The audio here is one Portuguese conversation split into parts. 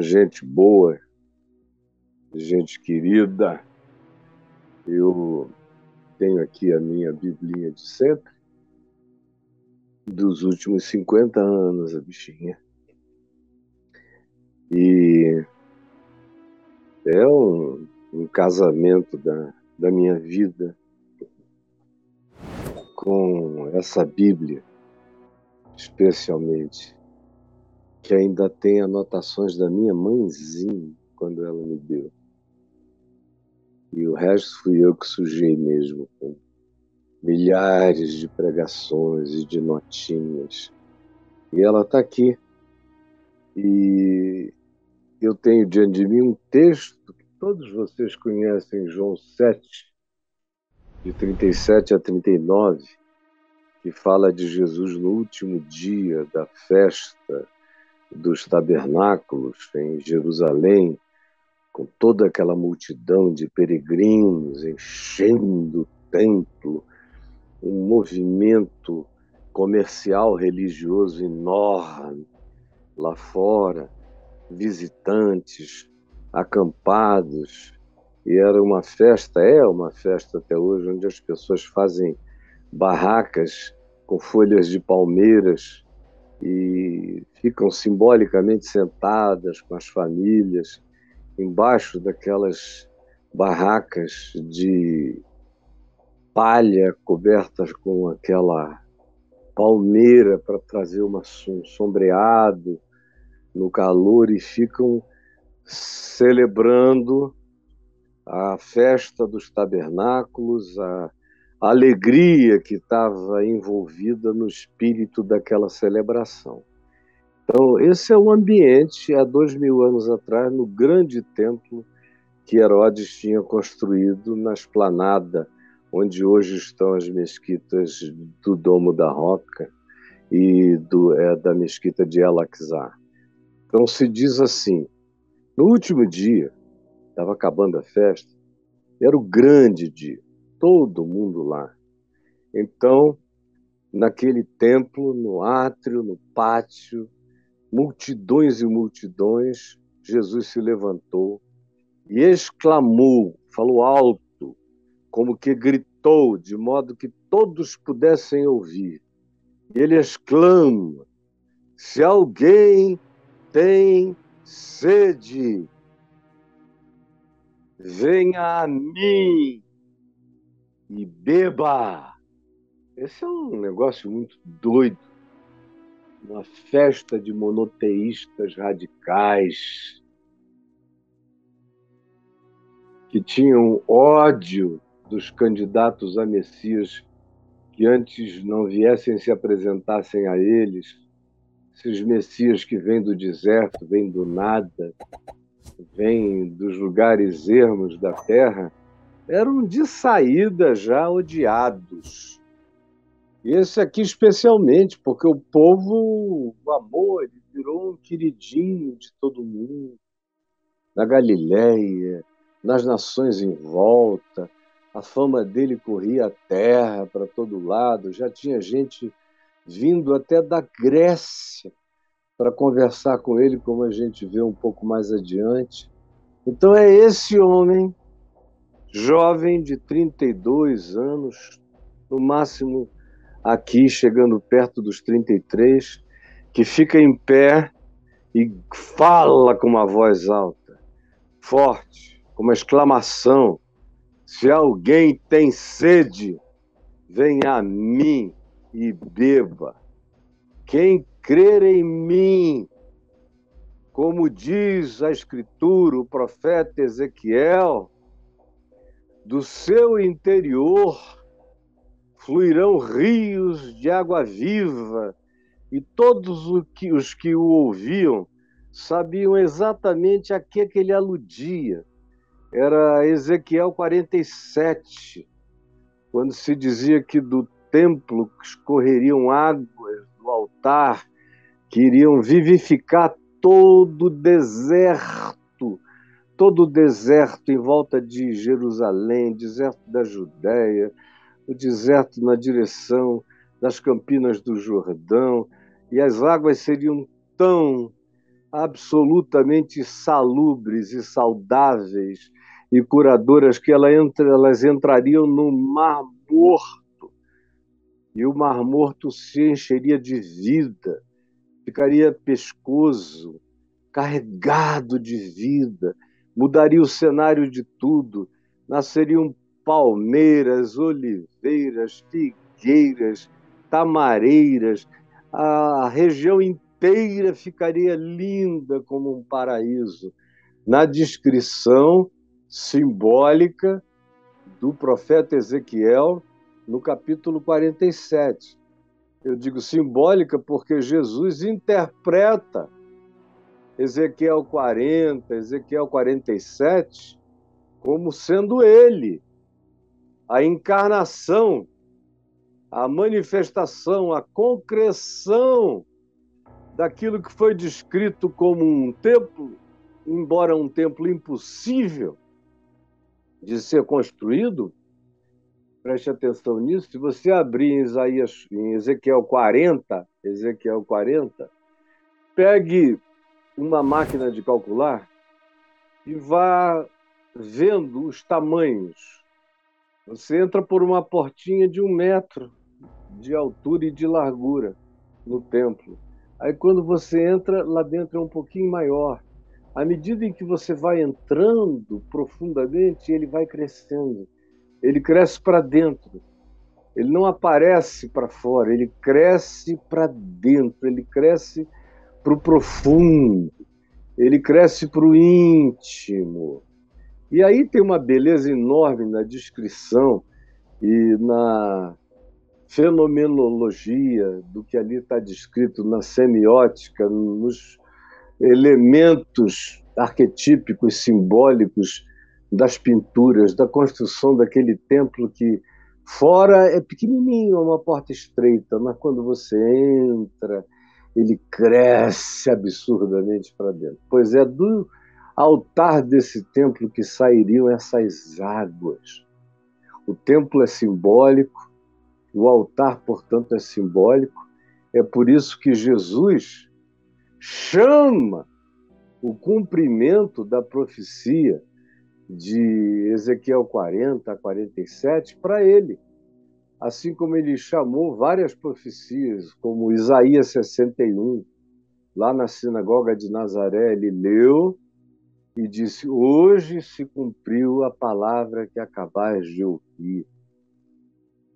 gente boa, gente querida, eu tenho aqui a minha biblinha de sempre, dos últimos 50 anos, a bichinha. E é um, um casamento da, da minha vida com essa Bíblia, especialmente que ainda tem anotações da minha mãezinha quando ela me deu. E o resto fui eu que sujei mesmo, com milhares de pregações e de notinhas. E ela está aqui. E eu tenho diante de mim um texto que todos vocês conhecem, João 7, de 37 a 39, que fala de Jesus no último dia da festa dos tabernáculos em Jerusalém, com toda aquela multidão de peregrinos enchendo o templo, um movimento comercial religioso enorme lá fora, visitantes acampados, e era uma festa, é uma festa até hoje, onde as pessoas fazem barracas com folhas de palmeiras e ficam simbolicamente sentadas com as famílias embaixo daquelas barracas de palha cobertas com aquela palmeira para trazer uma, um sombreado no calor e ficam celebrando a festa dos tabernáculos, a a alegria que estava envolvida no espírito daquela celebração. Então, esse é o ambiente, há dois mil anos atrás, no grande templo que Herodes tinha construído na esplanada, onde hoje estão as mesquitas do Domo da Roca e do, é, da mesquita de El-Aqsa. Então, se diz assim: no último dia, estava acabando a festa, era o grande dia todo mundo lá. Então, naquele templo, no átrio, no pátio, multidões e multidões, Jesus se levantou e exclamou, falou alto, como que gritou, de modo que todos pudessem ouvir. Ele exclama: Se alguém tem sede, venha a mim e beba. Esse é um negócio muito doido. Uma festa de monoteístas radicais que tinham ódio dos candidatos a Messias que antes não viessem se apresentassem a eles, esses Messias que vêm do deserto, vêm do nada, vêm dos lugares ermos da terra, eram de saída já odiados. Esse aqui especialmente, porque o povo o amor, ele virou um queridinho de todo mundo, na Galiléia, nas nações em volta, a fama dele corria a terra para todo lado, já tinha gente vindo até da Grécia para conversar com ele, como a gente vê um pouco mais adiante. Então é esse homem jovem de 32 anos, no máximo aqui chegando perto dos 33, que fica em pé e fala com uma voz alta, forte, com uma exclamação: Se alguém tem sede, venha a mim e beba. Quem crer em mim, como diz a Escritura, o profeta Ezequiel, do seu interior fluirão rios de água viva, e todos os que o ouviam sabiam exatamente a que, que ele aludia. Era Ezequiel 47, quando se dizia que do templo escorreriam águas do altar que iriam vivificar todo o deserto todo o deserto em volta de Jerusalém, deserto da Judéia, o deserto na direção das campinas do Jordão, e as águas seriam tão absolutamente salubres e saudáveis e curadoras que elas entrariam no mar morto. E o mar morto se encheria de vida, ficaria pescoso, carregado de vida, mudaria o cenário de tudo, nasceriam palmeiras, oliveiras, figueiras, tamareiras, a região inteira ficaria linda como um paraíso. Na descrição simbólica do profeta Ezequiel, no capítulo 47. Eu digo simbólica porque Jesus interpreta Ezequiel 40, Ezequiel 47 como sendo ele a encarnação, a manifestação, a concreção daquilo que foi descrito como um templo, embora um templo impossível de ser construído, preste atenção nisso, se você abrir em Isaías, em Ezequiel 40, Ezequiel 40, pegue uma máquina de calcular e vá vendo os tamanhos. Você entra por uma portinha de um metro de altura e de largura no templo. Aí quando você entra, lá dentro é um pouquinho maior. À medida em que você vai entrando profundamente, ele vai crescendo. Ele cresce para dentro. Ele não aparece para fora, ele cresce para dentro, ele cresce para o profundo, ele cresce para o íntimo. E aí tem uma beleza enorme na descrição e na fenomenologia do que ali está descrito, na semiótica, nos elementos arquetípicos, simbólicos das pinturas, da construção daquele templo que fora é pequenininho, é uma porta estreita, mas quando você entra, ele cresce absurdamente para dentro. Pois é do altar desse templo que sairiam essas águas. O templo é simbólico, o altar, portanto, é simbólico. É por isso que Jesus chama o cumprimento da profecia de Ezequiel 40 a 47 para ele. Assim como ele chamou várias profecias, como Isaías 61, lá na sinagoga de Nazaré, ele leu e disse: Hoje se cumpriu a palavra que acabais de ouvir.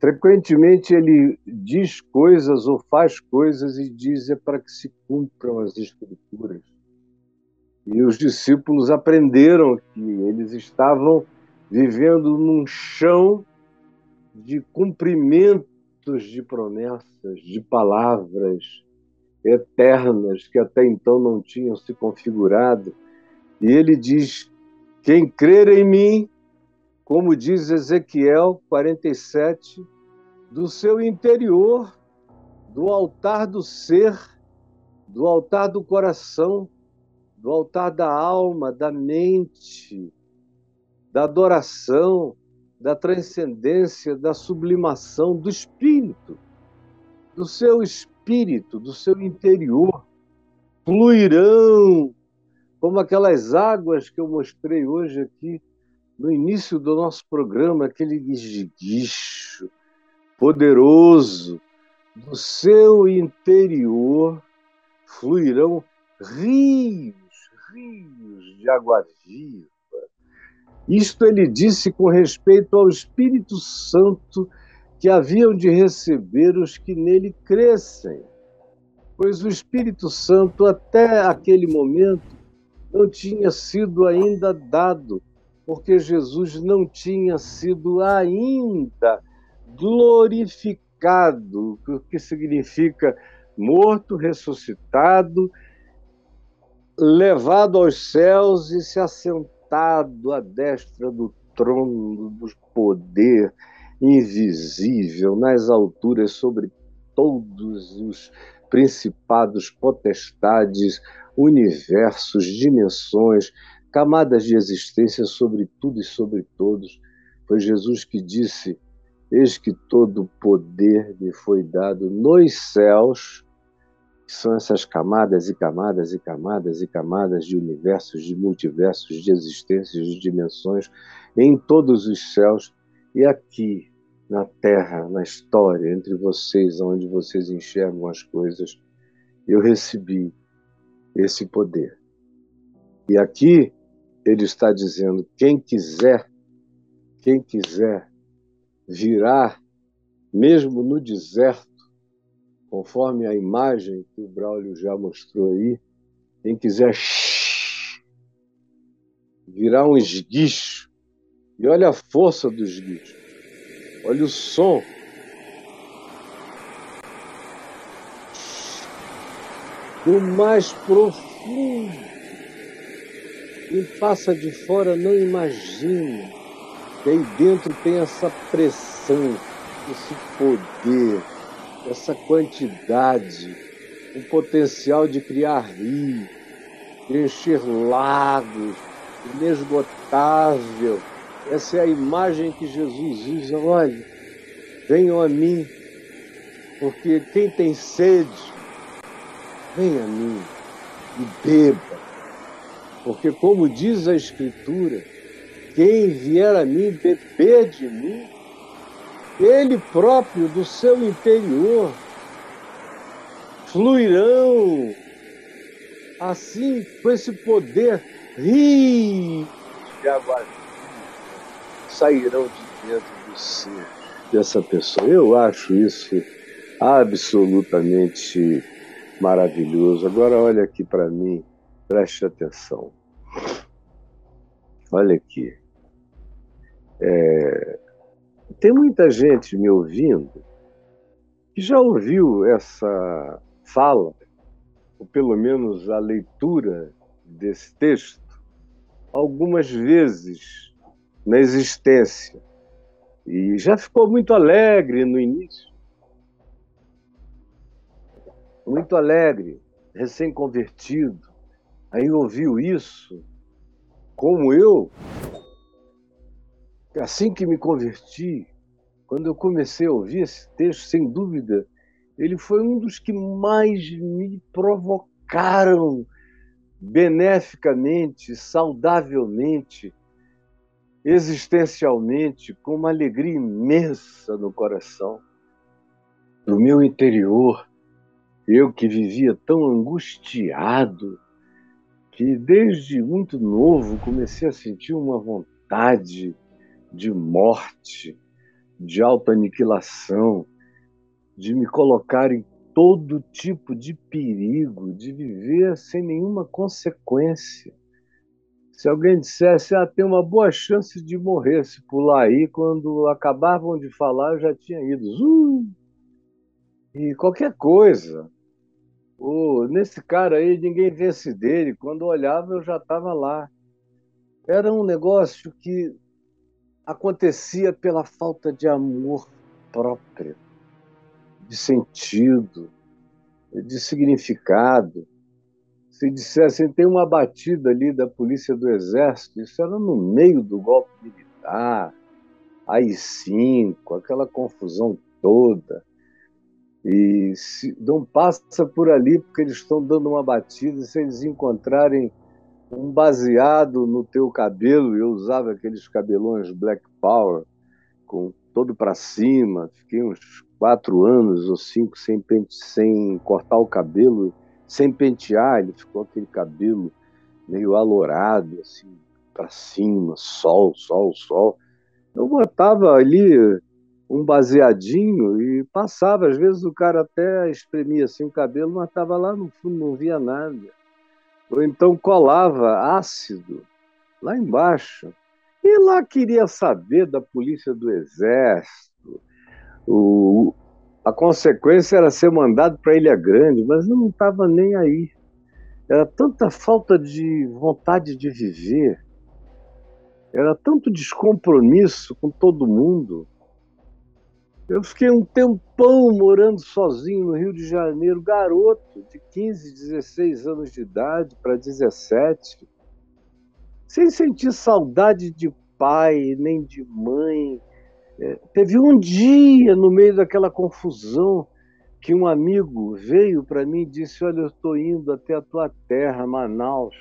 Frequentemente ele diz coisas ou faz coisas e diz é para que se cumpram as escrituras. E os discípulos aprenderam que eles estavam vivendo num chão de cumprimentos de promessas, de palavras eternas que até então não tinham se configurado. E ele diz: Quem crer em mim, como diz Ezequiel 47, do seu interior, do altar do ser, do altar do coração, do altar da alma, da mente, da adoração, da transcendência, da sublimação do espírito, do seu espírito, do seu interior, fluirão como aquelas águas que eu mostrei hoje aqui no início do nosso programa, aquele guicho poderoso, do seu interior fluirão rios, rios de água viva. Isto ele disse com respeito ao Espírito Santo que haviam de receber os que nele crescem. Pois o Espírito Santo, até aquele momento, não tinha sido ainda dado, porque Jesus não tinha sido ainda glorificado, o que significa morto, ressuscitado, levado aos céus e se assentado à destra do trono do poder invisível nas alturas sobre todos os principados, potestades, universos, dimensões, camadas de existência sobre tudo e sobre todos. Foi Jesus que disse: Eis que todo o poder me foi dado nos céus, que são essas camadas e camadas e camadas e camadas de universos, de multiversos, de existências, de dimensões em todos os céus e aqui na Terra, na história, entre vocês, onde vocês enxergam as coisas, eu recebi esse poder. E aqui ele está dizendo: quem quiser, quem quiser virar, mesmo no deserto, conforme a imagem que o Braulio já mostrou aí, quem quiser virar um esguicho, e olha a força do esguicho, olha o som. Do mais profundo. Quem passa de fora não imagina. Que aí dentro tem essa pressão, esse poder, essa quantidade, o potencial de criar rios, de encher lagos, inesgotável. Essa é a imagem que Jesus usa. Olha, venham a mim, porque quem tem sede, venha a mim e beba. Porque, como diz a Escritura, quem vier a mim beber de mim, ele próprio, do seu interior, fluirão assim, com esse poder, rios de água sairão de dentro do ser dessa pessoa. Eu acho isso absolutamente maravilhoso. Agora, olha aqui para mim, preste atenção. Olha aqui. É, tem muita gente me ouvindo que já ouviu essa fala, ou pelo menos a leitura desse texto, algumas vezes na existência. E já ficou muito alegre no início. Muito alegre, recém-convertido. Aí ouviu isso, como eu, assim que me converti, quando eu comecei a ouvir esse texto, sem dúvida, ele foi um dos que mais me provocaram beneficamente, saudavelmente, existencialmente, com uma alegria imensa no coração, no meu interior. Eu que vivia tão angustiado, que desde muito novo comecei a sentir uma vontade de morte, de autoaniquilação, de me colocar em todo tipo de perigo, de viver sem nenhuma consequência. Se alguém dissesse, ah, tem uma boa chance de morrer se pular aí, quando acabavam de falar, eu já tinha ido. Uh! E qualquer coisa. Oh, nesse cara aí, ninguém vence dele. Quando olhava, eu já estava lá. Era um negócio que acontecia pela falta de amor próprio, de sentido, de significado. Se dissessem, tem uma batida ali da polícia do exército, isso era no meio do golpe militar, AI-5, aquela confusão toda. E se, não passa por ali porque eles estão dando uma batida, se eles encontrarem um baseado no teu cabelo, eu usava aqueles cabelões Black Power, com todo para cima, fiquei uns quatro anos ou cinco sem, pente, sem cortar o cabelo, sem pentear, ele ficou aquele cabelo meio alourado, assim, para cima, sol, sol, sol. Eu botava ali um baseadinho e passava, às vezes o cara até espremia assim o cabelo, mas estava lá no fundo, não via nada ou então colava ácido lá embaixo. E lá queria saber da polícia do exército. O, a consequência era ser mandado para Ilha Grande, mas não estava nem aí. Era tanta falta de vontade de viver, era tanto descompromisso com todo mundo, eu fiquei um tempão morando sozinho no Rio de Janeiro, garoto, de 15, 16 anos de idade para 17, sem sentir saudade de pai nem de mãe. É, teve um dia no meio daquela confusão que um amigo veio para mim e disse: Olha, eu estou indo até a tua terra, Manaus,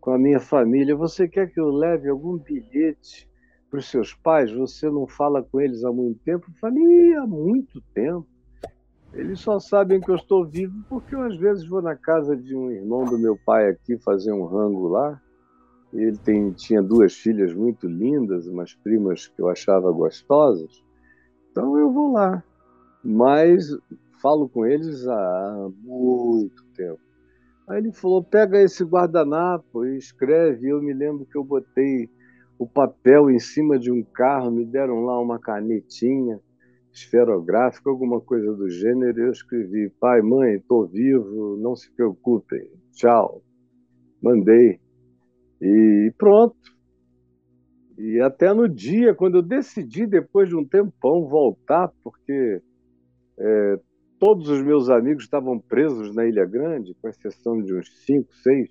com a minha família. Você quer que eu leve algum bilhete para os seus pais? Você não fala com eles há muito tempo? Eu falei: há muito tempo. Eles só sabem que eu estou vivo porque eu, às vezes, vou na casa de um irmão do meu pai aqui fazer um rango lá. Ele tem, tinha duas filhas muito lindas, umas primas que eu achava gostosas. Então eu vou lá. Mas falo com eles há muito tempo. Aí ele falou: pega esse guardanapo e escreve. Eu me lembro que eu botei o papel em cima de um carro, me deram lá uma canetinha esferográfica, alguma coisa do gênero. Eu escrevi: pai, mãe, estou vivo, não se preocupem, tchau. Mandei. E pronto. E até no dia, quando eu decidi, depois de um tempão, voltar, porque é, todos os meus amigos estavam presos na Ilha Grande, com exceção de uns cinco, seis,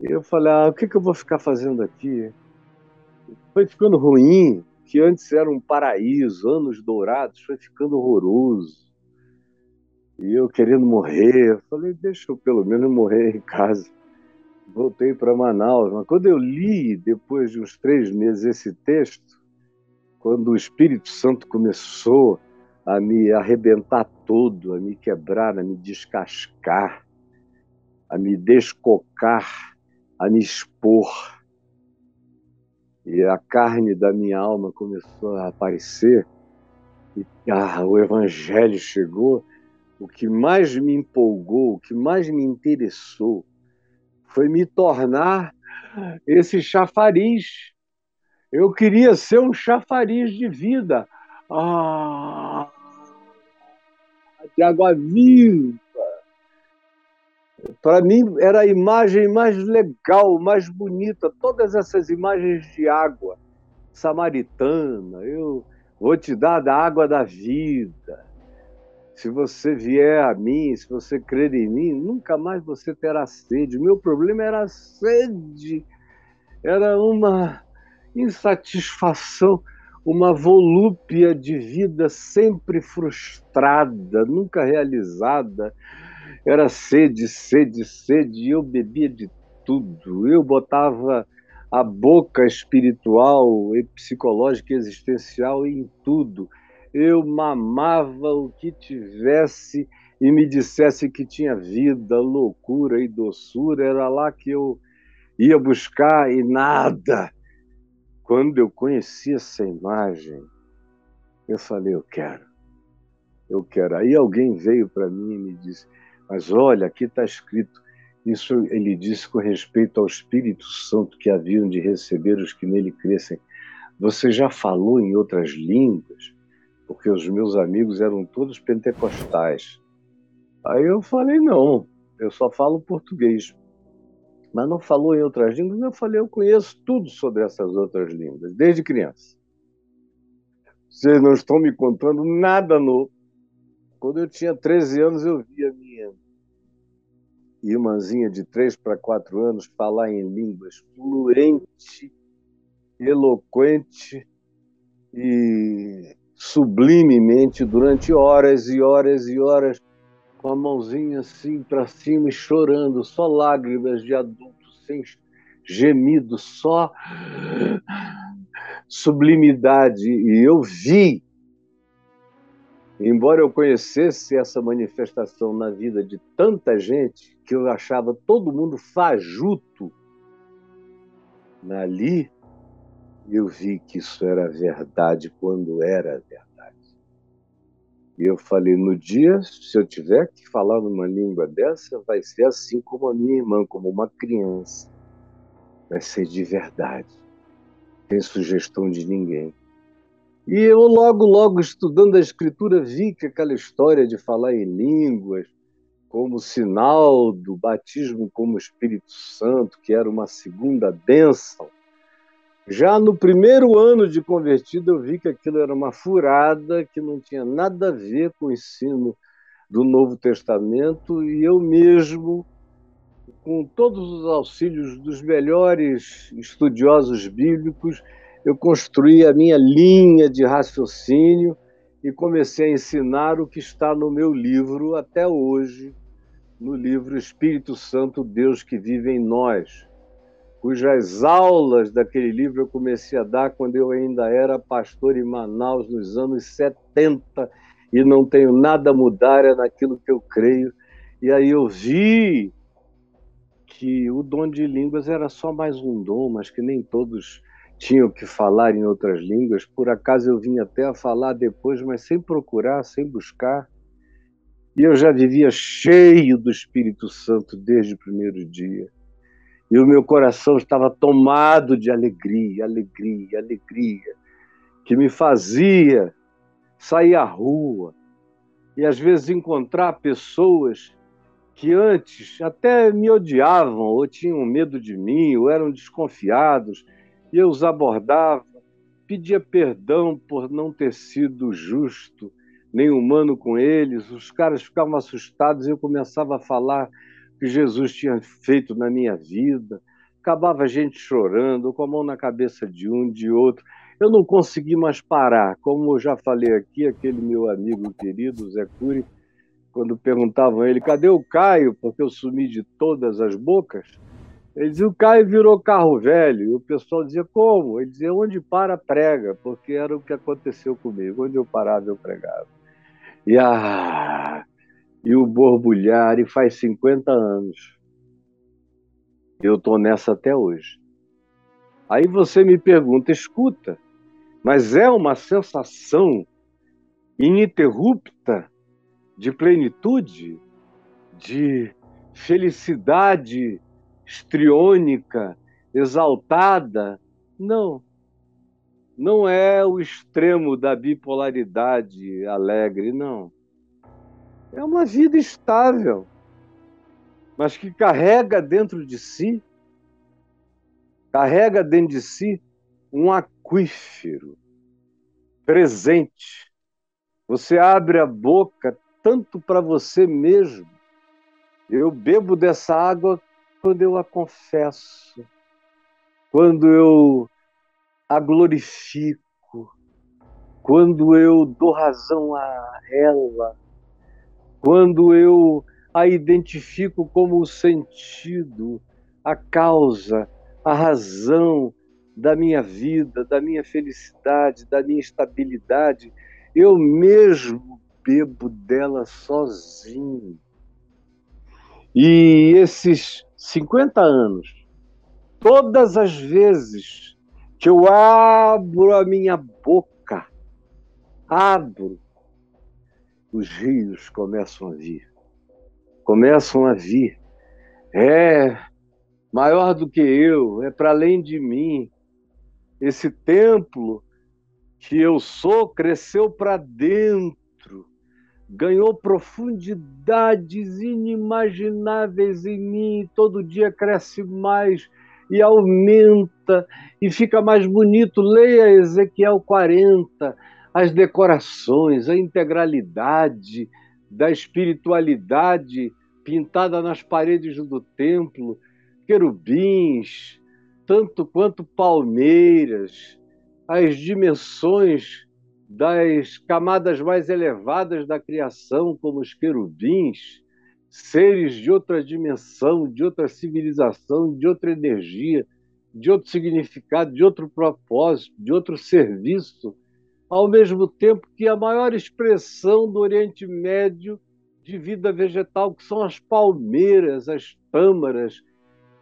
e eu falei: ah, o que, que eu vou ficar fazendo aqui? Foi ficando ruim, que antes era um paraíso, anos dourados, foi ficando horroroso. E eu querendo morrer, eu falei: deixa eu pelo menos morrer em casa voltei para Manaus. Mas quando eu li, depois de uns três meses, esse texto, quando o Espírito Santo começou a me arrebentar todo, a me quebrar, a me descascar, a me descocar, a me expor, e a carne da minha alma começou a aparecer, e ah, o Evangelho chegou, o que mais me empolgou, o que mais me interessou, foi me tornar esse chafariz. Eu queria ser um chafariz de vida. Ah, de água viva. Para mim era a imagem mais legal, mais bonita. Todas essas imagens de água samaritana. Eu vou te dar da água da vida se você vier a mim, se você crer em mim, nunca mais você terá sede. O meu problema era a sede, era uma insatisfação, uma volúpia de vida sempre frustrada, nunca realizada. Era sede, sede, sede, e eu bebia de tudo. Eu botava a boca espiritual, e psicológica e existencial em tudo eu mamava o que tivesse e me dissesse que tinha vida, loucura e doçura, era lá que eu ia buscar e nada. Quando eu conheci essa imagem, eu falei: eu quero, eu quero. Aí alguém veio para mim e me disse: mas olha, aqui está escrito. Isso ele disse com respeito ao Espírito Santo que haviam de receber os que nele crescem. Você já falou em outras línguas? porque os meus amigos eram todos pentecostais. Aí eu falei: não, eu só falo português. Mas não falou em outras línguas? Eu falei: eu conheço tudo sobre essas outras línguas, desde criança. Vocês não estão me contando nada novo. Quando eu tinha 13 anos, eu vi a minha irmãzinha de 3 para 4 anos falar em línguas fluente, eloquente e sublimemente durante horas e horas e horas, com a mãozinha assim para cima e chorando, só lágrimas de adulto, sem gemido, só sublimidade. E eu vi, embora eu conhecesse essa manifestação na vida de tanta gente, que eu achava todo mundo fajuto ali, eu vi que isso era verdade quando era verdade. E eu falei: no dia, se eu tiver que falar numa língua dessa, vai ser assim como a minha irmã, como uma criança. Vai ser de verdade. Sem sugestão de ninguém. E eu, logo, logo, estudando a Escritura, vi que aquela história de falar em línguas, como sinal do batismo como Espírito Santo, que era uma segunda bênção, já no primeiro ano de convertido, eu vi que aquilo era uma furada, que não tinha nada a ver com o ensino do Novo Testamento, e eu mesmo, com todos os auxílios dos melhores estudiosos bíblicos, eu construí a minha linha de raciocínio e comecei a ensinar o que está no meu livro até hoje, no livro Espírito Santo, Deus que vive em nós, cujas aulas daquele livro eu comecei a dar quando eu ainda era pastor em Manaus, nos anos 70, e não tenho nada a mudar é naquilo que eu creio. E aí eu vi que o dom de línguas era só mais um dom, mas que nem todos tinham que falar em outras línguas. Por acaso eu vim até a falar depois, mas sem procurar, sem buscar. E eu já vivia cheio do Espírito Santo desde o primeiro dia. E o meu coração estava tomado de alegria, alegria, alegria, que me fazia sair à rua e às vezes encontrar pessoas que antes até me odiavam ou tinham medo de mim ou eram desconfiados e eu os abordava, pedia perdão por não ter sido justo nem humano com eles. Os caras ficavam assustados e eu começava a falar que Jesus tinha feito na minha vida. Acabava a gente chorando, com a mão na cabeça de um, de outro. Eu não consegui mais parar. Como eu já falei aqui, aquele meu amigo querido, Zé Cury, quando perguntavam a ele, cadê o Caio? Porque eu sumi de todas as bocas. Ele dizia, o Caio virou carro velho. E o pessoal dizia, como? Ele dizia, onde para, prega, porque era o que aconteceu comigo. Onde eu parava, eu pregava. E ah, e o borbulhar, e faz 50 anos. Eu estou nessa até hoje. Aí você me pergunta, escuta, mas é uma sensação ininterrupta de plenitude, de felicidade estriônica, exaltada? Não. Não é o extremo da bipolaridade alegre, não é uma vida estável, mas que carrega dentro de si, carrega dentro de si um aquífero presente. Você abre a boca tanto para você mesmo. Eu bebo dessa água quando eu a confesso, quando eu a glorifico, quando eu dou razão a ela quando eu a identifico como o sentido, a causa, a razão da minha vida, da minha felicidade, da minha estabilidade, eu mesmo bebo dela sozinho. E esses 50 anos, todas as vezes que eu abro a minha boca, abro os rios começam a vir. Começam a vir. É maior do que eu, é para além de mim. Esse templo que eu sou cresceu para dentro, ganhou profundidades inimagináveis em mim, todo dia cresce mais e aumenta e fica mais bonito. Leia Ezequiel 40 as decorações, a integralidade da espiritualidade pintada nas paredes do templo, querubins, tanto quanto palmeiras, as dimensões das camadas mais elevadas da criação, como os querubins, seres de outra dimensão, de outra civilização, de outra energia, de outro significado, de outro propósito, de outro serviço ao mesmo tempo que a maior expressão do Oriente Médio de vida vegetal, que são as palmeiras, as tâmaras,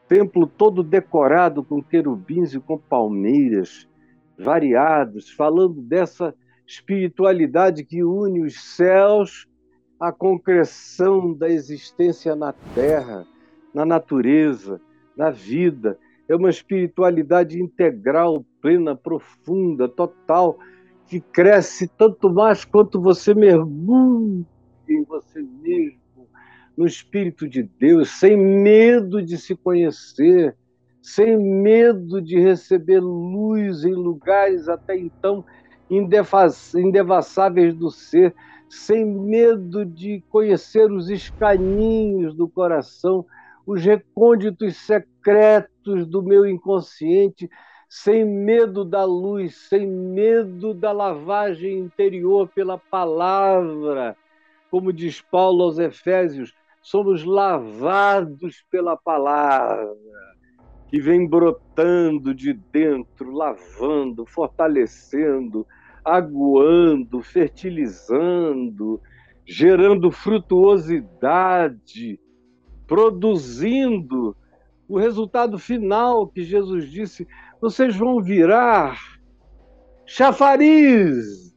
templo todo decorado com querubins e com palmeiras variados, falando dessa espiritualidade que une os céus à concreção da existência na terra, na natureza, na vida. É uma espiritualidade integral, plena, profunda, total que cresce tanto mais quanto você mergulha em você mesmo, no Espírito de Deus, sem medo de se conhecer, sem medo de receber luz em lugares até então indevassáveis do ser, sem medo de conhecer os escaninhos do coração, os recônditos secretos do meu inconsciente, sem medo da luz, sem medo da lavagem interior pela palavra. Como diz Paulo aos Efésios, somos lavados pela palavra, que vem brotando de dentro, lavando, fortalecendo, aguando, fertilizando, gerando frutuosidade, produzindo o resultado final que Jesus disse: vocês vão virar chafariz,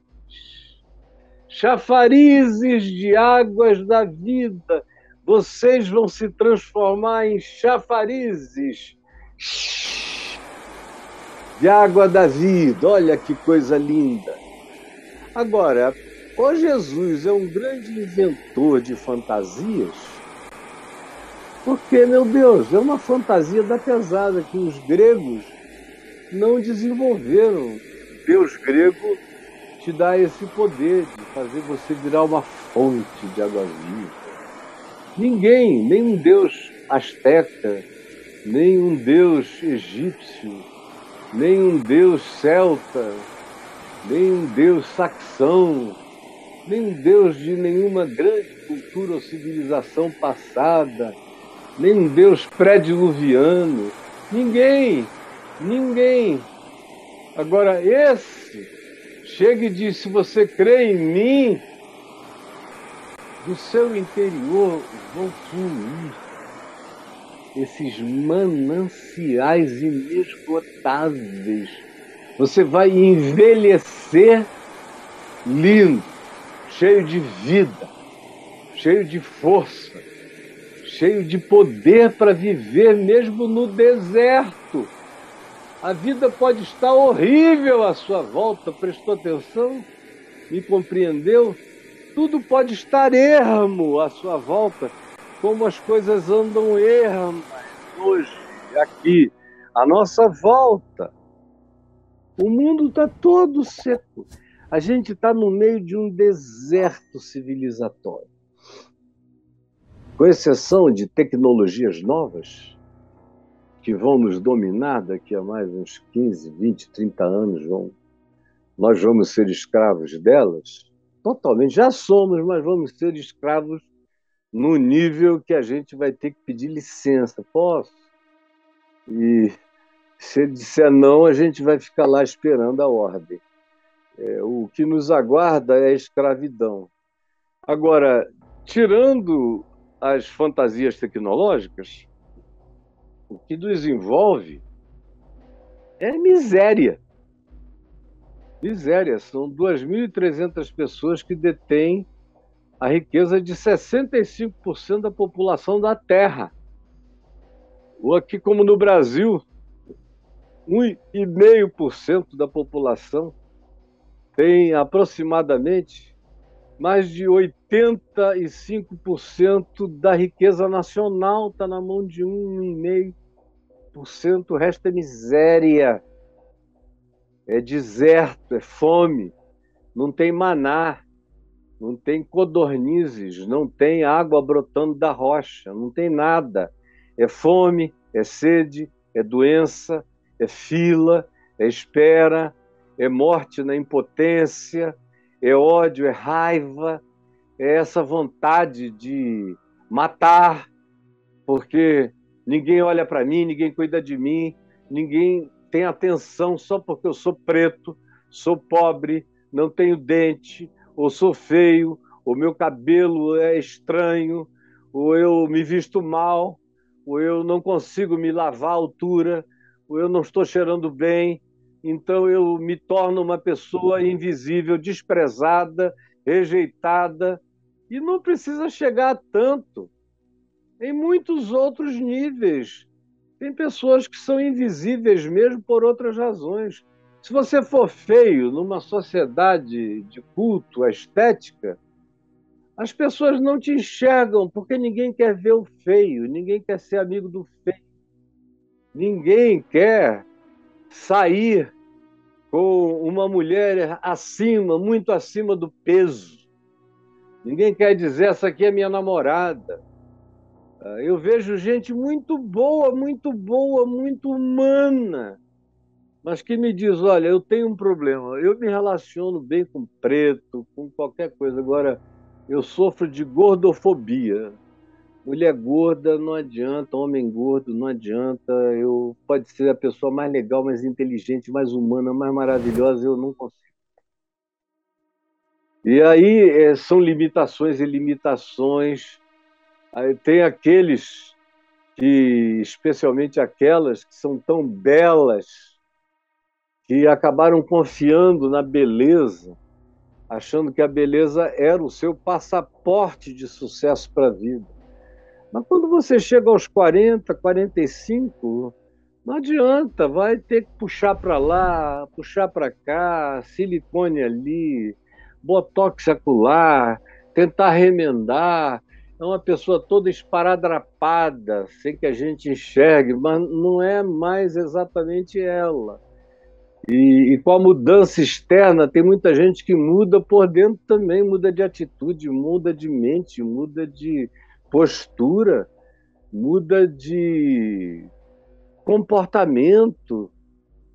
chafarizes de águas da vida. Vocês vão se transformar em chafarizes de água da vida. Olha que coisa linda. Agora, o Jesus é um grande inventor de fantasias porque, meu Deus, é uma fantasia da pesada que os gregos não desenvolveram. Deus grego te dá esse poder de fazer você virar uma fonte de água viva. Ninguém, nem um Deus asteca, nem um Deus egípcio, nem um Deus celta, nem um Deus saxão, nem um Deus de nenhuma grande cultura ou civilização passada nem um Deus pré-diluviano. Ninguém, ninguém. Agora, esse chega e diz: se você crê em mim, do seu interior vão fluir esses mananciais inesgotáveis. Você vai envelhecer lindo, cheio de vida, cheio de força cheio de poder para viver mesmo no deserto. A vida pode estar horrível à sua volta, prestou atenção? Me compreendeu? Tudo pode estar ermo à sua volta, como as coisas andam ermas hoje, aqui, à nossa volta. O mundo está todo seco. A gente está no meio de um deserto civilizatório. Com exceção de tecnologias novas que vão nos dominar daqui a mais uns 15, 20, 30 anos, vão, nós vamos ser escravos delas, totalmente, já somos, mas vamos ser escravos no nível que a gente vai ter que pedir licença. Posso? E se ele disser não, a gente vai ficar lá esperando a ordem. É, o que nos aguarda é a escravidão. Agora, tirando as fantasias tecnológicas, o que nos envolve é miséria. Miséria. São 2.300 pessoas que detêm a riqueza de 65% da população da Terra. Ou aqui, como no Brasil, 1,5% da população tem aproximadamente mais de 85% da riqueza nacional está na mão de 1,5%. O resto é miséria, é deserto, é fome, não tem maná, não tem codornizes, não tem água brotando da rocha, não tem nada. É fome, é sede, é doença, é fila, é espera, é morte na impotência é ódio, é raiva, é essa vontade de matar, porque ninguém olha para mim, ninguém cuida de mim, ninguém tem atenção só porque eu sou preto, sou pobre, não tenho dente, ou sou feio, ou meu cabelo é estranho, ou eu me visto mal, ou eu não consigo me lavar à altura, ou eu não estou cheirando bem, então eu me torno uma pessoa invisível, desprezada, rejeitada, e não precisa chegar a tanto. Em muitos outros níveis. Tem pessoas que são invisíveis mesmo por outras razões. Se você for feio numa sociedade de culto à estética, as pessoas não te enxergam porque ninguém quer ver o feio, ninguém quer ser amigo do feio. Ninguém quer sair com uma mulher acima, muito acima do peso. Ninguém quer dizer, essa aqui é minha namorada. Ah, eu vejo gente muito boa, muito boa, muito humana, mas que me diz: olha, eu tenho um problema, eu me relaciono bem com preto, com qualquer coisa. Agora, eu sofro de gordofobia. Mulher gorda não adianta, homem gordo não adianta. Eu pode ser a pessoa mais legal, mais inteligente, mais humana, mais maravilhosa, eu não consigo. E aí é, são limitações e limitações. Aí tem aqueles que, especialmente aquelas que são tão belas, que acabaram confiando na beleza, achando que a beleza era o seu passaporte de sucesso para a vida. Mas quando você chega aos 40, 45, não adianta, vai ter que puxar para lá, puxar para cá, silicone ali, botox acular, tentar remendar. É uma pessoa toda esparadrapada, sem que a gente enxergue, mas não é mais exatamente ela. E, e, com a mudança externa, tem muita gente que muda por dentro também, muda de atitude, muda de mente, muda de, postura, muda de comportamento.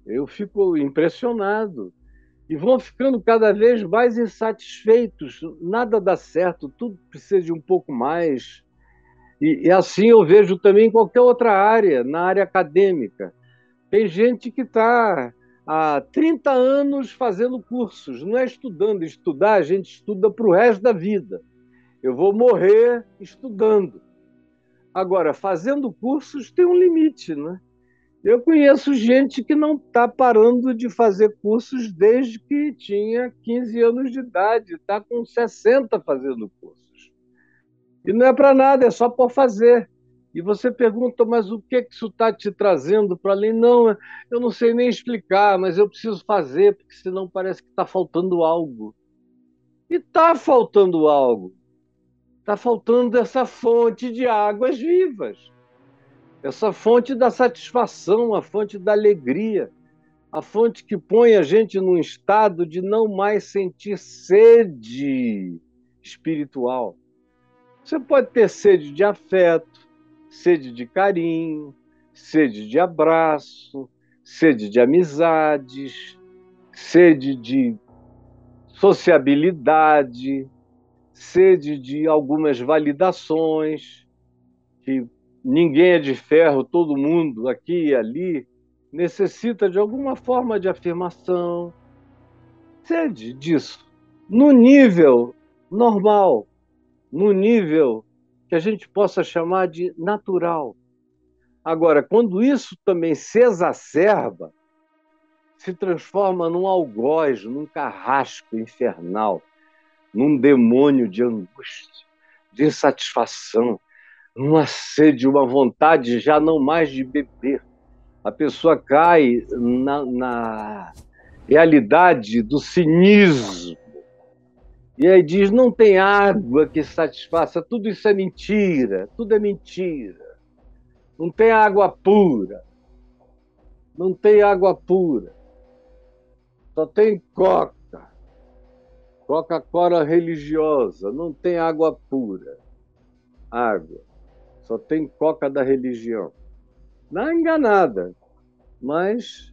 Eu fico impressionado. E vão ficando cada vez mais insatisfeitos. Nada dá certo, tudo precisa de um pouco mais. E, e assim eu vejo também em qualquer outra área, na área acadêmica. Tem gente que está há 30 anos fazendo cursos, não é estudando. Estudar, a gente estuda para o resto da vida. Eu vou morrer estudando. Agora, fazendo cursos tem um limite, né? Eu conheço gente que não está parando de fazer cursos desde que tinha 15 anos de idade, está com 60 fazendo cursos. E não é para nada, é só por fazer. E você pergunta, mas o que, que isso está te trazendo para além? Não, eu não sei nem explicar, mas eu preciso fazer, porque senão parece que está faltando algo. E está faltando algo. Está faltando essa fonte de águas vivas, essa fonte da satisfação, a fonte da alegria, a fonte que põe a gente num estado de não mais sentir sede espiritual. Você pode ter sede de afeto, sede de carinho, sede de abraço, sede de amizades, sede de sociabilidade, sede de algumas validações, que ninguém é de ferro, todo mundo aqui e ali necessita de alguma forma de afirmação, sede disso, no nível normal, no nível que a gente possa chamar de natural. Agora, quando isso também se exacerba, se transforma num algoz, num carrasco infernal, num demônio de angústia, de insatisfação, numa sede, uma vontade já não mais de beber. A pessoa cai na, na realidade do cinismo. E aí diz: não tem água que satisfaça, tudo isso é mentira, tudo é mentira. Não tem água pura. Não tem água pura. Só tem coca. Coca-Cola religiosa, não tem água pura. Água. Só tem coca da religião. Não é enganada, mas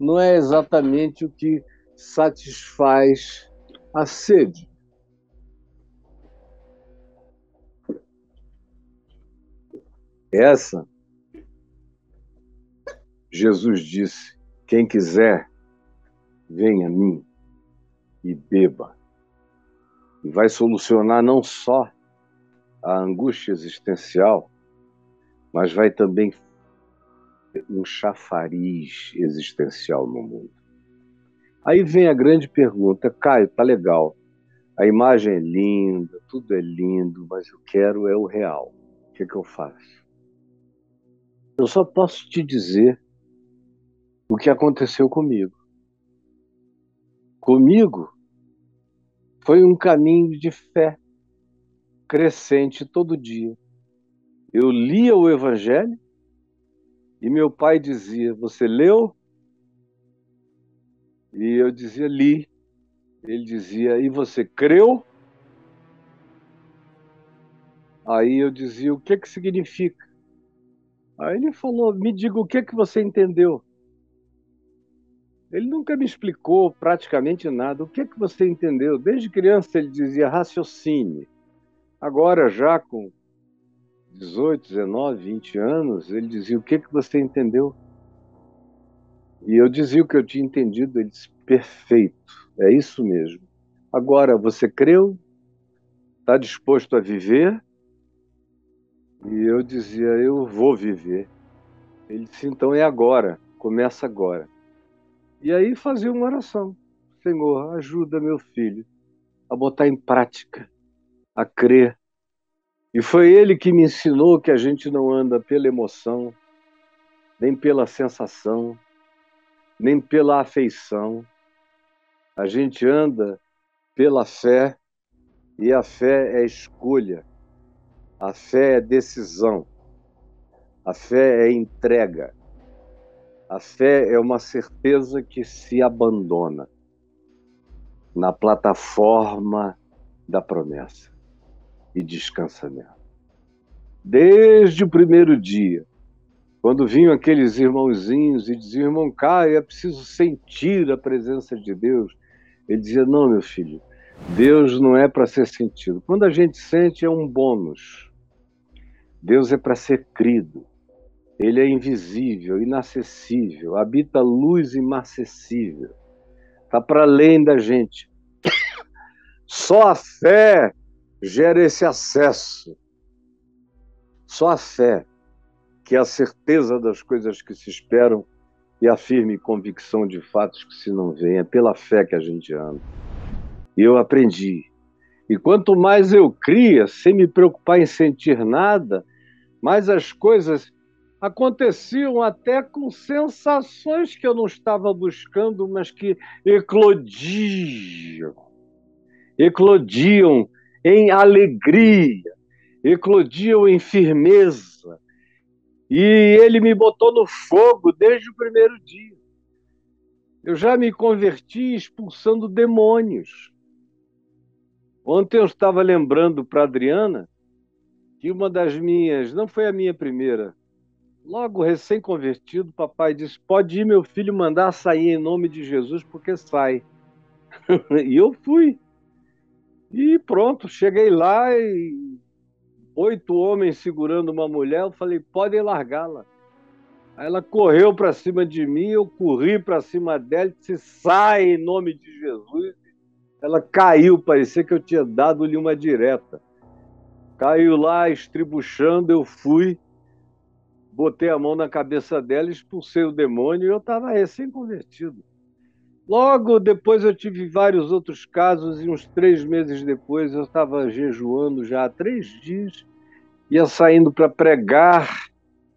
não é exatamente o que satisfaz a sede. Essa, Jesus disse: quem quiser, venha a mim e beba e vai solucionar não só a angústia existencial, mas vai também um chafariz existencial no mundo. Aí vem a grande pergunta, Caio, tá legal, a imagem é linda, tudo é lindo, mas eu quero é o real. O que, é que eu faço? Eu só posso te dizer o que aconteceu comigo. Comigo, foi um caminho de fé crescente todo dia. Eu lia o Evangelho e meu pai dizia: Você leu? E eu dizia: Li. Ele dizia: E você creu? Aí eu dizia: O que que significa? Aí ele falou: Me diga o que que você entendeu. Ele nunca me explicou praticamente nada. O que é que você entendeu? Desde criança ele dizia raciocine. Agora, já com 18, 19, 20 anos, ele dizia: O que é que você entendeu? E eu dizia o que eu tinha entendido. Ele disse: Perfeito, é isso mesmo. Agora, você creu? Está disposto a viver? E eu dizia: Eu vou viver. Ele disse: Então é agora, começa agora. E aí fazia uma oração: Senhor, ajuda meu filho a botar em prática, a crer. E foi ele que me ensinou que a gente não anda pela emoção, nem pela sensação, nem pela afeição. A gente anda pela fé, e a fé é escolha, a fé é decisão, a fé é entrega, a fé é uma certeza que se abandona na plataforma da promessa e descansa nela. Desde o primeiro dia, quando vinham aqueles irmãozinhos e diziam, irmão Caio, é preciso sentir a presença de Deus. Ele dizia: Não, meu filho, Deus não é para ser sentido. Quando a gente sente, é um bônus. Deus é para ser crido. Ele é invisível, inacessível, habita luz inacessível. Está para além da gente. Só a fé gera esse acesso. Só a fé, que é a certeza das coisas que se esperam e a firme convicção de fatos que se não veem. É pela fé que a gente anda. E eu aprendi. E quanto mais eu cria, sem me preocupar em sentir nada, mais as coisas aconteciam até com sensações que eu não estava buscando, mas que eclodiam. Eclodiam em alegria, eclodiam em firmeza, e ele me botou no fogo desde o primeiro dia. Eu já me converti expulsando demônios. Ontem eu estava lembrando para Adriana que uma das minhas, não foi a minha primeira, logo recém-convertido, papai disse: Pode ir, meu filho, mandar sair em nome de Jesus, porque sai. e eu fui. E pronto, cheguei lá e oito homens segurando uma mulher, eu falei, podem largá-la. Aí ela correu para cima de mim, eu corri para cima dela e disse, sai em nome de Jesus. Ela caiu, parecia que eu tinha dado-lhe uma direta. Caiu lá, estribuchando, eu fui, botei a mão na cabeça dela, expulsei o demônio e eu estava recém-convertido. Logo depois eu tive vários outros casos e uns três meses depois eu estava jejuando já há três dias, ia saindo para pregar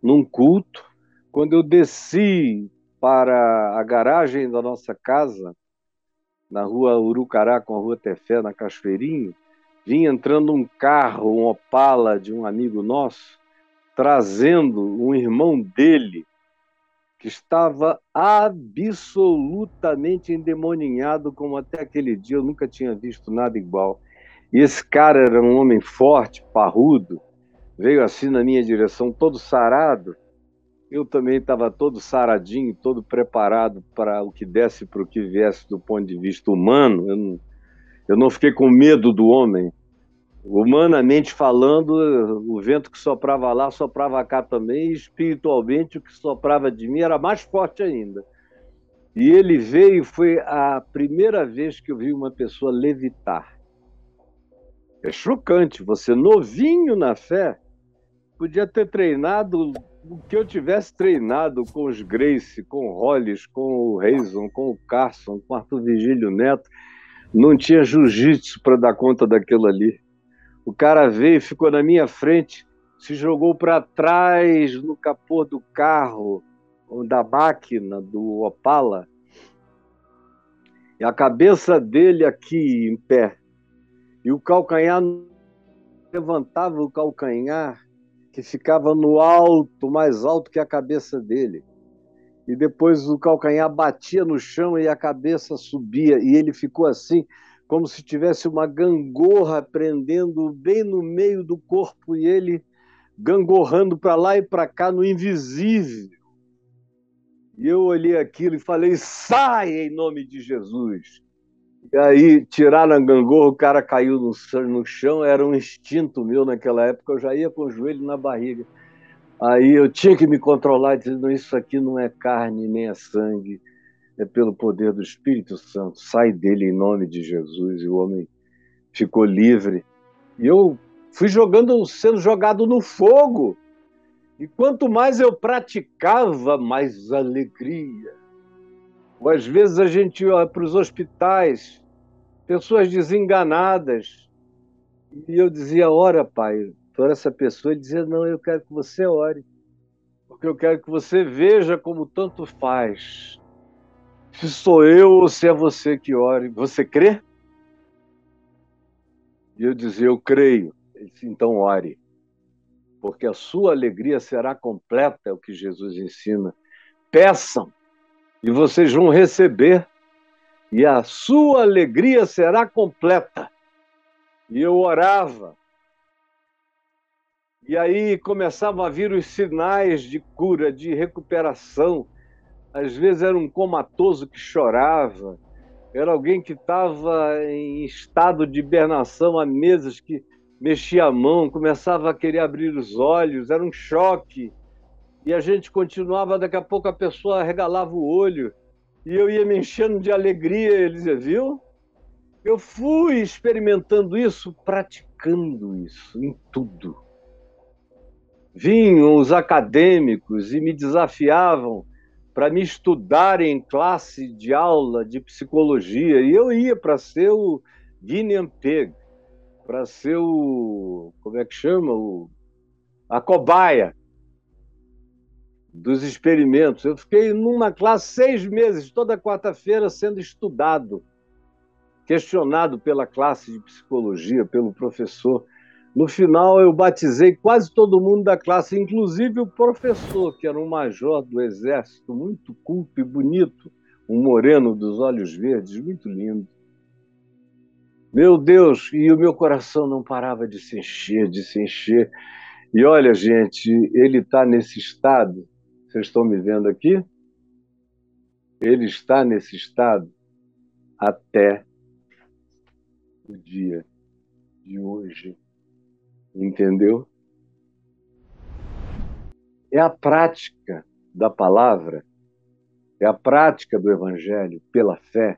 num culto. Quando eu desci para a garagem da nossa casa, na rua Urucará com a rua Tefé, na Cachoeirinho, vinha entrando um carro, um Opala de um amigo nosso, trazendo um irmão dele que estava absolutamente endemoninhado, como até aquele dia eu nunca tinha visto nada igual. E esse cara era um homem forte, parrudo, veio assim na minha direção, todo sarado. Eu também estava todo saradinho, todo preparado para o que desse, para o que viesse do ponto de vista humano. Eu não, eu não fiquei com medo do homem, Humanamente falando, o vento que soprava lá soprava cá também, e espiritualmente o que soprava de mim era mais forte ainda. E ele veio, foi a primeira vez que eu vi uma pessoa levitar. É chocante, você novinho na fé, podia ter treinado o que eu tivesse treinado com os Grace, com o Hollis, com o Reison, com o Carson, com o Arthur Vigílio Neto. Não tinha jiu-jitsu para dar conta daquilo ali. O cara veio, ficou na minha frente, se jogou para trás no capô do carro, da máquina, do Opala, e a cabeça dele aqui em pé, e o calcanhar levantava o calcanhar que ficava no alto, mais alto que a cabeça dele. E depois o calcanhar batia no chão e a cabeça subia, e ele ficou assim, como se tivesse uma gangorra prendendo bem no meio do corpo e ele gangorrando para lá e para cá no invisível. E eu olhei aquilo e falei: sai em nome de Jesus. E aí tiraram a gangorra, o cara caiu no, chão, era um instinto meu naquela época, eu já ia com o joelho na barriga. Aí eu tinha que me controlar, dizendo: Isso aqui não é carne nem é sangue, é pelo poder do Espírito Santo. Sai dele em nome de Jesus. E o homem ficou livre. E eu fui jogando, sendo jogado no fogo. E quanto mais eu praticava, mais alegria. Ou às vezes a gente ia para os hospitais, pessoas desenganadas. E eu dizia: Ora, pai, por essa pessoa e dizer: Não, eu quero que você ore, porque eu quero que você veja como tanto faz. Se sou eu ou se é você que ore, você crê? E eu dizia: Eu creio. Ele disse: Então ore, porque a sua alegria será completa, é o que Jesus ensina. Peçam e vocês vão receber, e a sua alegria será completa. E eu orava, e aí começavam a vir os sinais de cura, de recuperação. Às vezes era um comatoso que chorava, era alguém que estava em estado de hibernação há meses, que mexia a mão, começava a querer abrir os olhos, era um choque. E a gente continuava, daqui a pouco a pessoa regalava o olho, e eu ia me enchendo de alegria. Ele dizia, viu? Eu fui experimentando isso, praticando isso em tudo vinham os acadêmicos e me desafiavam para me estudar em classe de aula de psicologia, e eu ia para ser o guinea pig, para ser o. como é que chama? O, a cobaia dos experimentos. Eu fiquei numa classe seis meses, toda quarta-feira, sendo estudado, questionado pela classe de psicologia, pelo professor. No final, eu batizei quase todo mundo da classe, inclusive o professor, que era um major do exército, muito culto e bonito, um moreno dos olhos verdes, muito lindo. Meu Deus, e o meu coração não parava de se encher, de se encher. E olha, gente, ele está nesse estado, vocês estão me vendo aqui? Ele está nesse estado até o dia de hoje. Entendeu? É a prática da palavra, é a prática do evangelho pela fé,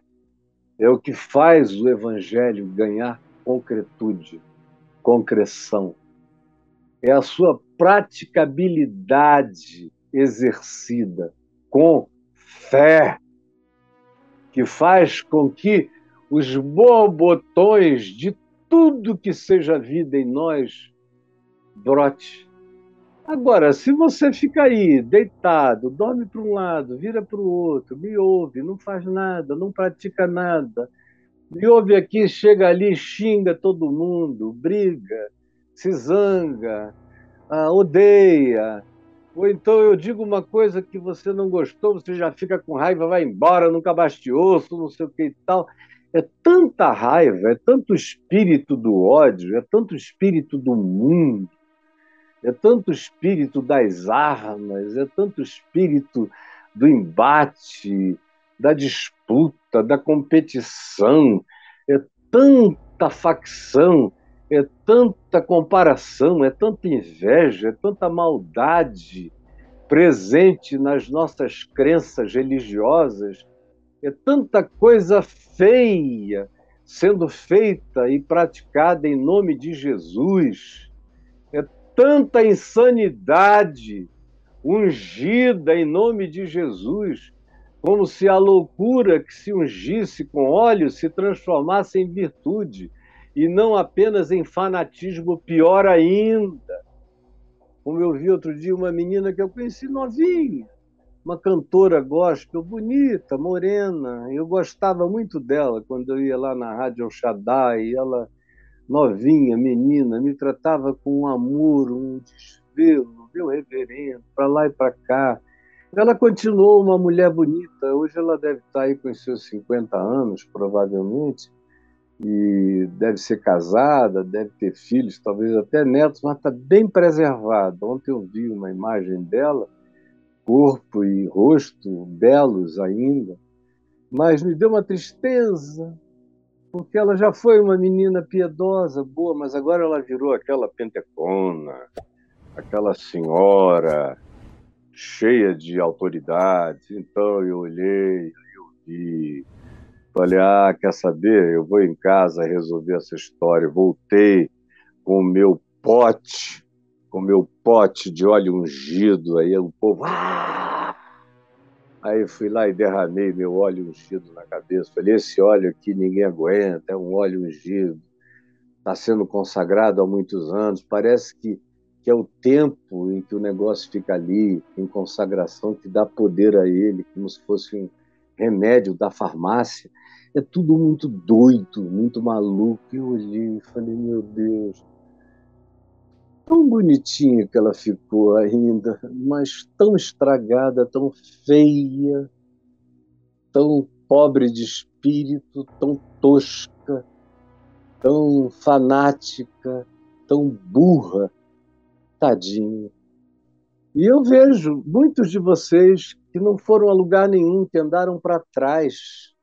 é o que faz o evangelho ganhar concretude, concreção. É a sua praticabilidade exercida com fé que faz com que os borbotões de tudo que seja vida em nós brote. Agora, se você fica aí deitado, dorme para um lado, vira para o outro, me ouve, não faz nada, não pratica nada, me ouve aqui, chega ali, xinga todo mundo, briga, se zanga, ah, odeia, ou então eu digo uma coisa que você não gostou, você já fica com raiva, vai embora, nunca baste osso, não sei o que e tal. É tanta raiva, é tanto espírito do ódio, é tanto espírito do mundo, é tanto espírito das armas, é tanto espírito do embate, da disputa, da competição, é tanta facção, é tanta comparação, é tanta inveja, é tanta maldade presente nas nossas crenças religiosas é tanta coisa feia sendo feita e praticada em nome de Jesus. Tanta insanidade ungida em nome de Jesus, como se a loucura que se ungisse com óleo se transformasse em virtude e não apenas em fanatismo, pior ainda. Como eu vi outro dia uma menina que eu conheci novinha, uma cantora gospel bonita, morena. Eu gostava muito dela quando eu ia lá na Rádio Shaddai. Ela, novinha, menina, me tratava com um amor, um desvelo, meu reverendo, para lá e para cá. Ela continuou uma mulher bonita. Hoje ela deve estar aí com seus 50 anos, provavelmente, e deve ser casada, deve ter filhos, talvez até netos, mas está bem preservada. Ontem eu vi uma imagem dela corpo e rosto belos ainda, mas me deu uma tristeza, porque ela já foi uma menina piedosa, boa, mas agora ela virou aquela pentecona, aquela senhora cheia de autoridade. Então eu olhei, eu vi, falei: ah, quer saber? Eu vou em casa resolver essa história. Voltei com o meu pote, com o meu pote de óleo ungido. Aí o povo. Ah! Aí fui lá e derramei meu óleo ungido na cabeça. Falei: esse óleo aqui ninguém aguenta, é um óleo ungido. Está sendo consagrado há muitos anos. Parece que que é o tempo em que o negócio fica ali, em consagração, que dá poder a ele, como se fosse um remédio da farmácia. É tudo muito doido, muito maluco. Eu olhei e falei, meu Deus, tão bonitinha que ela ficou ainda, mas tão estragada, tão feia, tão pobre de espírito, tão tosca, tão fanática, tão burra Tadinho. E eu vejo muitos de vocês que não foram a lugar nenhum, que andaram para trás.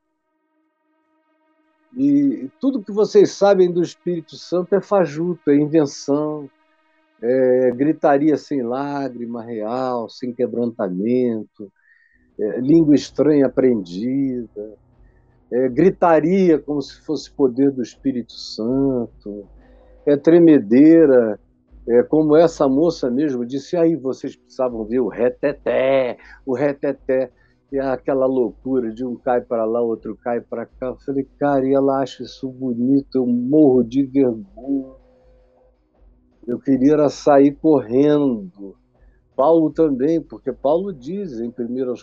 E tudo que vocês sabem do Espírito Santo é fajuto, é invenção, é gritaria sem lágrima real, sem quebrantamento, é língua estranha aprendida, é gritaria como se fosse poder do Espírito Santo, é tremedeira é, como essa moça mesmo disse, aí vocês precisavam ver o reteté, o reteté, e aquela loucura de um cai para lá, outro cai para cá. Eu falei, cara, e ela acha isso bonito, eu morro de vergonha. Eu queria sair correndo. Paulo também, porque Paulo diz em 1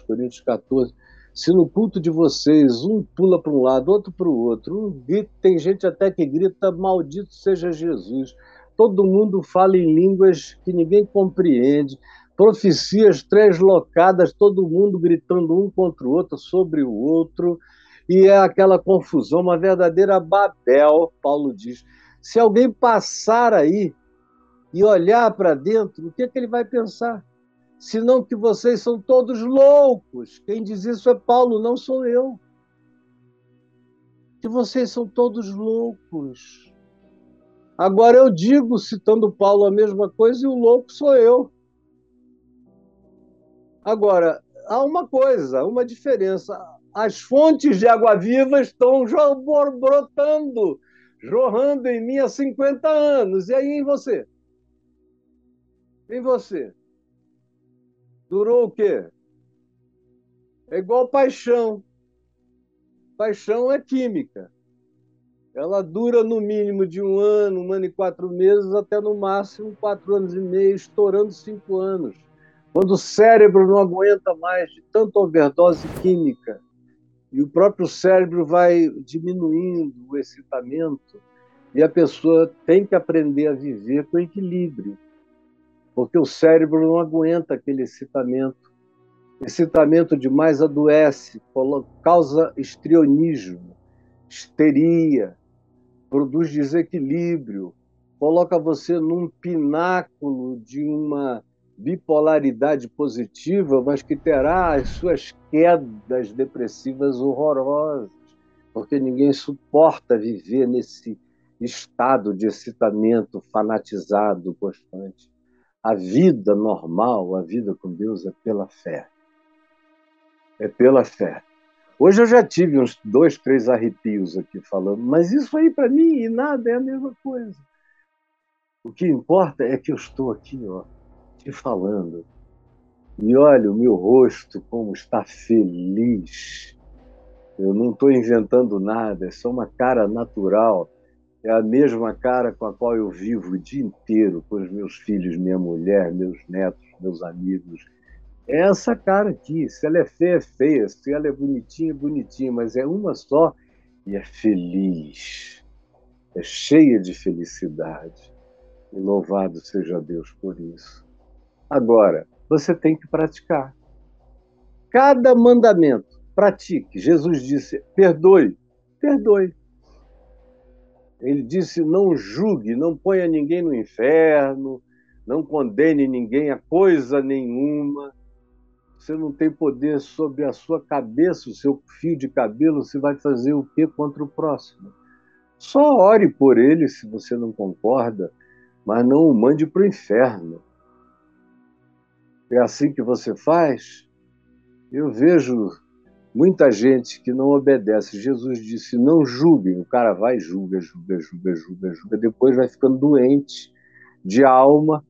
Coríntios 14, se no culto de vocês um pula para um lado, outro para o outro, um grita, tem gente até que grita, maldito seja Jesus todo mundo fala em línguas que ninguém compreende, profecias translocadas, todo mundo gritando um contra o outro, sobre o outro, e é aquela confusão, uma verdadeira Babel, Paulo diz. Se alguém passar aí e olhar para dentro, o que, é que ele vai pensar? Senão que vocês são todos loucos. Quem diz isso é Paulo, não sou eu. Que vocês são todos loucos. Agora eu digo, citando Paulo, a mesma coisa e o louco sou eu. Agora, há uma coisa, uma diferença. As fontes de água viva estão brotando, jorrando em mim há 50 anos. E aí em você? Em você? Durou o quê? É igual paixão. Paixão é química ela dura no mínimo de um ano, um ano e quatro meses, até no máximo quatro anos e meio, estourando cinco anos. Quando o cérebro não aguenta mais de tanta overdose química e o próprio cérebro vai diminuindo o excitamento e a pessoa tem que aprender a viver com equilíbrio, porque o cérebro não aguenta aquele excitamento. Excitamento demais adoece, causa estrionismo, histeria, produz desequilíbrio, coloca você num pináculo de uma bipolaridade positiva, mas que terá as suas quedas depressivas horrorosas, porque ninguém suporta viver nesse estado de excitamento fanatizado constante. A vida normal, a vida com Deus é pela fé. É pela fé. Hoje eu já tive uns dois, três arrepios aqui falando, mas isso aí para mim e nada é a mesma coisa. O que importa é que eu estou aqui, ó, te falando. E olha o meu rosto como está feliz. Eu não estou inventando nada, é só uma cara natural. É a mesma cara com a qual eu vivo o dia inteiro com os meus filhos, minha mulher, meus netos, meus amigos é essa cara aqui. Se ela é feia, é feia. Se ela é bonitinha, é bonitinha. Mas é uma só e é feliz. É cheia de felicidade. E louvado seja Deus por isso. Agora, você tem que praticar. Cada mandamento, pratique. Jesus disse: perdoe, perdoe. Ele disse: não julgue, não ponha ninguém no inferno, não condene ninguém a coisa nenhuma você não tem poder sobre a sua cabeça, o seu fio de cabelo, você vai fazer o que contra o próximo? Só ore por ele se você não concorda, mas não o mande para o inferno. É assim que você faz? Eu vejo muita gente que não obedece. Jesus disse: não julguem. O cara vai, julga, julga, julga, julga, julga. Depois vai ficando doente de alma,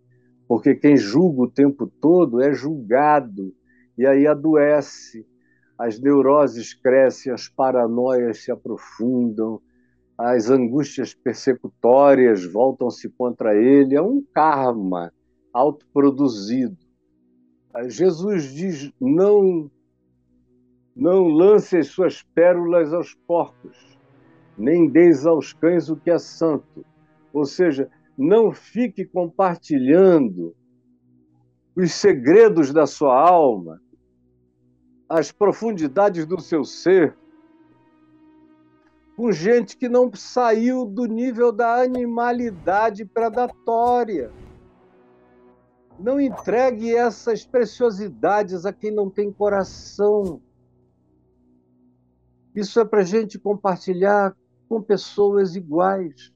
porque quem julga o tempo todo é julgado e aí adoece. As neuroses crescem, as paranoias se aprofundam, as angústias persecutórias voltam-se contra ele. É um karma autoproduzido. Jesus diz: não, não lance as suas pérolas aos porcos, nem deis aos cães o que é santo. Ou seja, não fique compartilhando os segredos da sua alma, as profundidades do seu ser, com gente que não saiu do nível da animalidade predatória. Não entregue essas preciosidades a quem não tem coração. Isso é para a gente compartilhar com pessoas iguais.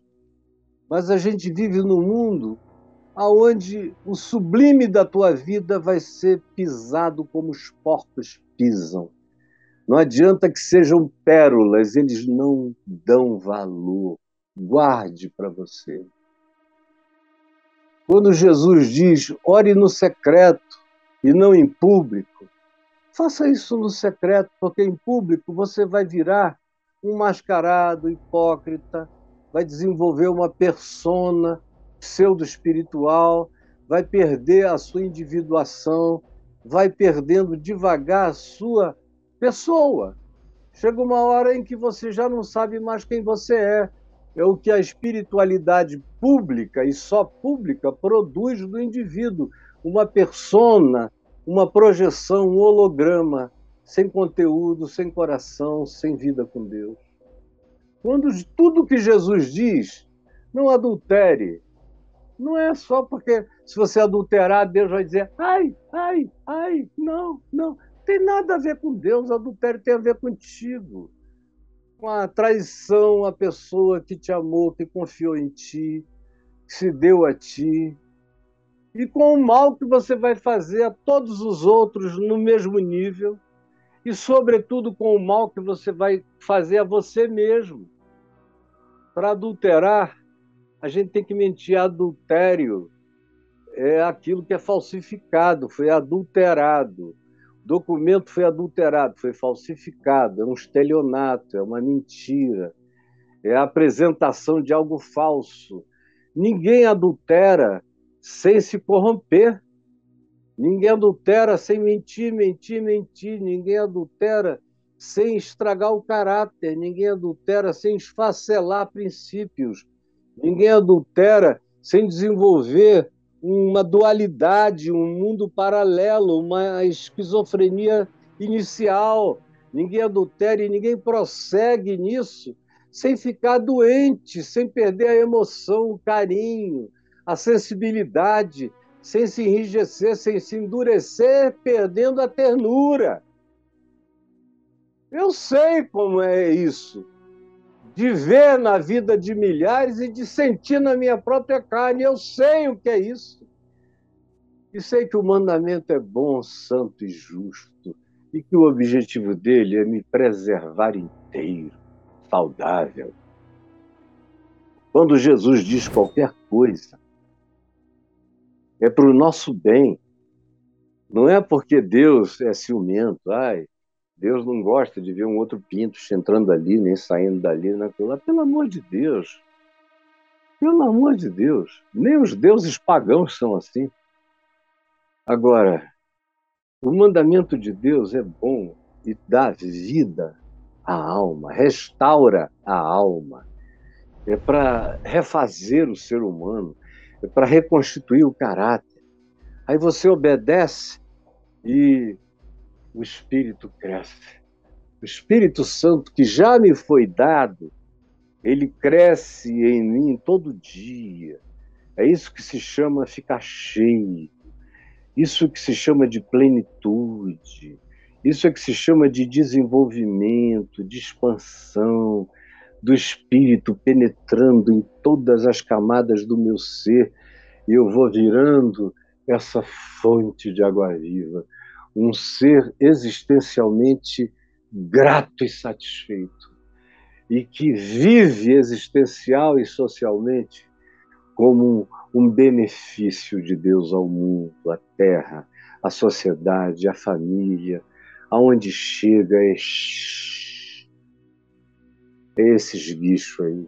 Mas a gente vive num mundo aonde o sublime da tua vida vai ser pisado como os porcos pisam. Não adianta que sejam pérolas, eles não dão valor. Guarde para você. Quando Jesus diz, ore no secreto e não em público, faça isso no secreto, porque em público você vai virar um mascarado, hipócrita, vai desenvolver uma persona pseudo-espiritual, vai perder a sua individuação, vai perdendo devagar a sua pessoa. Chega uma hora em que você já não sabe mais quem você é. É o que a espiritualidade pública e só pública produz do indivíduo, uma persona, uma projeção, um holograma, sem conteúdo, sem coração, sem vida com Deus. Quando tudo que Jesus diz, não adultere, não é só porque se você adulterar, Deus vai dizer, ai, ai, ai, não, não. Tem nada a ver com Deus, adultério tem a ver contigo. Com a traição, a pessoa que te amou, que confiou em ti, que se deu a ti. E com o mal que você vai fazer a todos os outros no mesmo nível. E, sobretudo, com o mal que você vai fazer a você mesmo. Para adulterar, a gente tem que mentir. Adultério é aquilo que é falsificado, foi adulterado. O documento foi adulterado, foi falsificado, é um estelionato, é uma mentira, é a apresentação de algo falso. Ninguém adultera sem se corromper. Ninguém adultera sem mentir, mentir, mentir. Ninguém adultera sem estragar o caráter. Ninguém adultera sem esfacelar princípios. Ninguém adultera sem desenvolver uma dualidade, um mundo paralelo, uma esquizofrenia inicial. Ninguém adultera e ninguém prossegue nisso sem ficar doente, sem perder a emoção, o carinho, a sensibilidade, sem se enrijecer, sem se endurecer, perdendo a ternura. Eu sei como é isso de ver na vida de milhares e de sentir na minha própria carne. Eu sei o que é isso. E sei que o mandamento é bom, santo e justo, e que o objetivo dele é me preservar inteiro, saudável. Quando Jesus diz qualquer coisa, é para o nosso bem. Não é porque Deus é ciumento, ai, Deus não gosta de ver um outro pinto entrando ali, nem saindo dali, naquilo lá. Pelo amor de Deus. Pelo amor de Deus. Nem os deuses pagãos são assim. Agora, o mandamento de Deus é bom e dá vida à alma, restaura a alma. É para refazer o ser humano, para reconstituir o caráter. Aí você obedece e o Espírito cresce. O Espírito Santo que já me foi dado, ele cresce em mim todo dia. É isso que se chama ficar cheio. Isso que se chama de plenitude, isso é que se chama de desenvolvimento, de expansão do espírito penetrando em todas as camadas do meu ser, e eu vou virando essa fonte de água viva, um ser existencialmente grato e satisfeito, e que vive existencial e socialmente como um, um benefício de Deus ao mundo, à terra, à sociedade, à família, aonde chega é, esses bichos aí.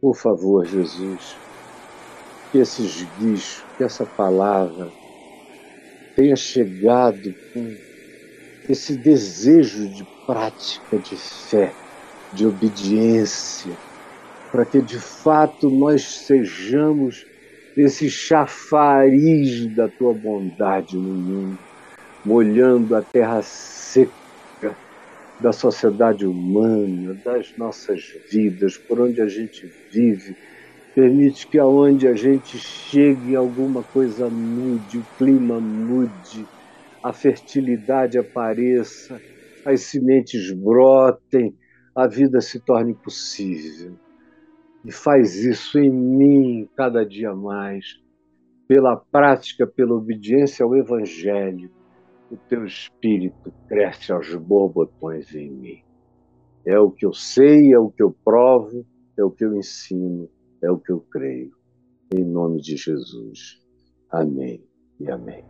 Por favor, Jesus, que esses bichos, que essa palavra tenha chegado com esse desejo de prática, de fé, de obediência, para que de fato nós sejamos esse chafariz da tua bondade no mundo molhando a terra seca da sociedade humana, das nossas vidas, por onde a gente vive. Permite que aonde a gente chegue alguma coisa mude, o clima mude, a fertilidade apareça, as sementes brotem, a vida se torne possível. E faz isso em mim cada dia mais, pela prática, pela obediência ao Evangelho, o teu espírito cresce aos borbotões em mim. É o que eu sei, é o que eu provo, é o que eu ensino, é o que eu creio. Em nome de Jesus. Amém e amém.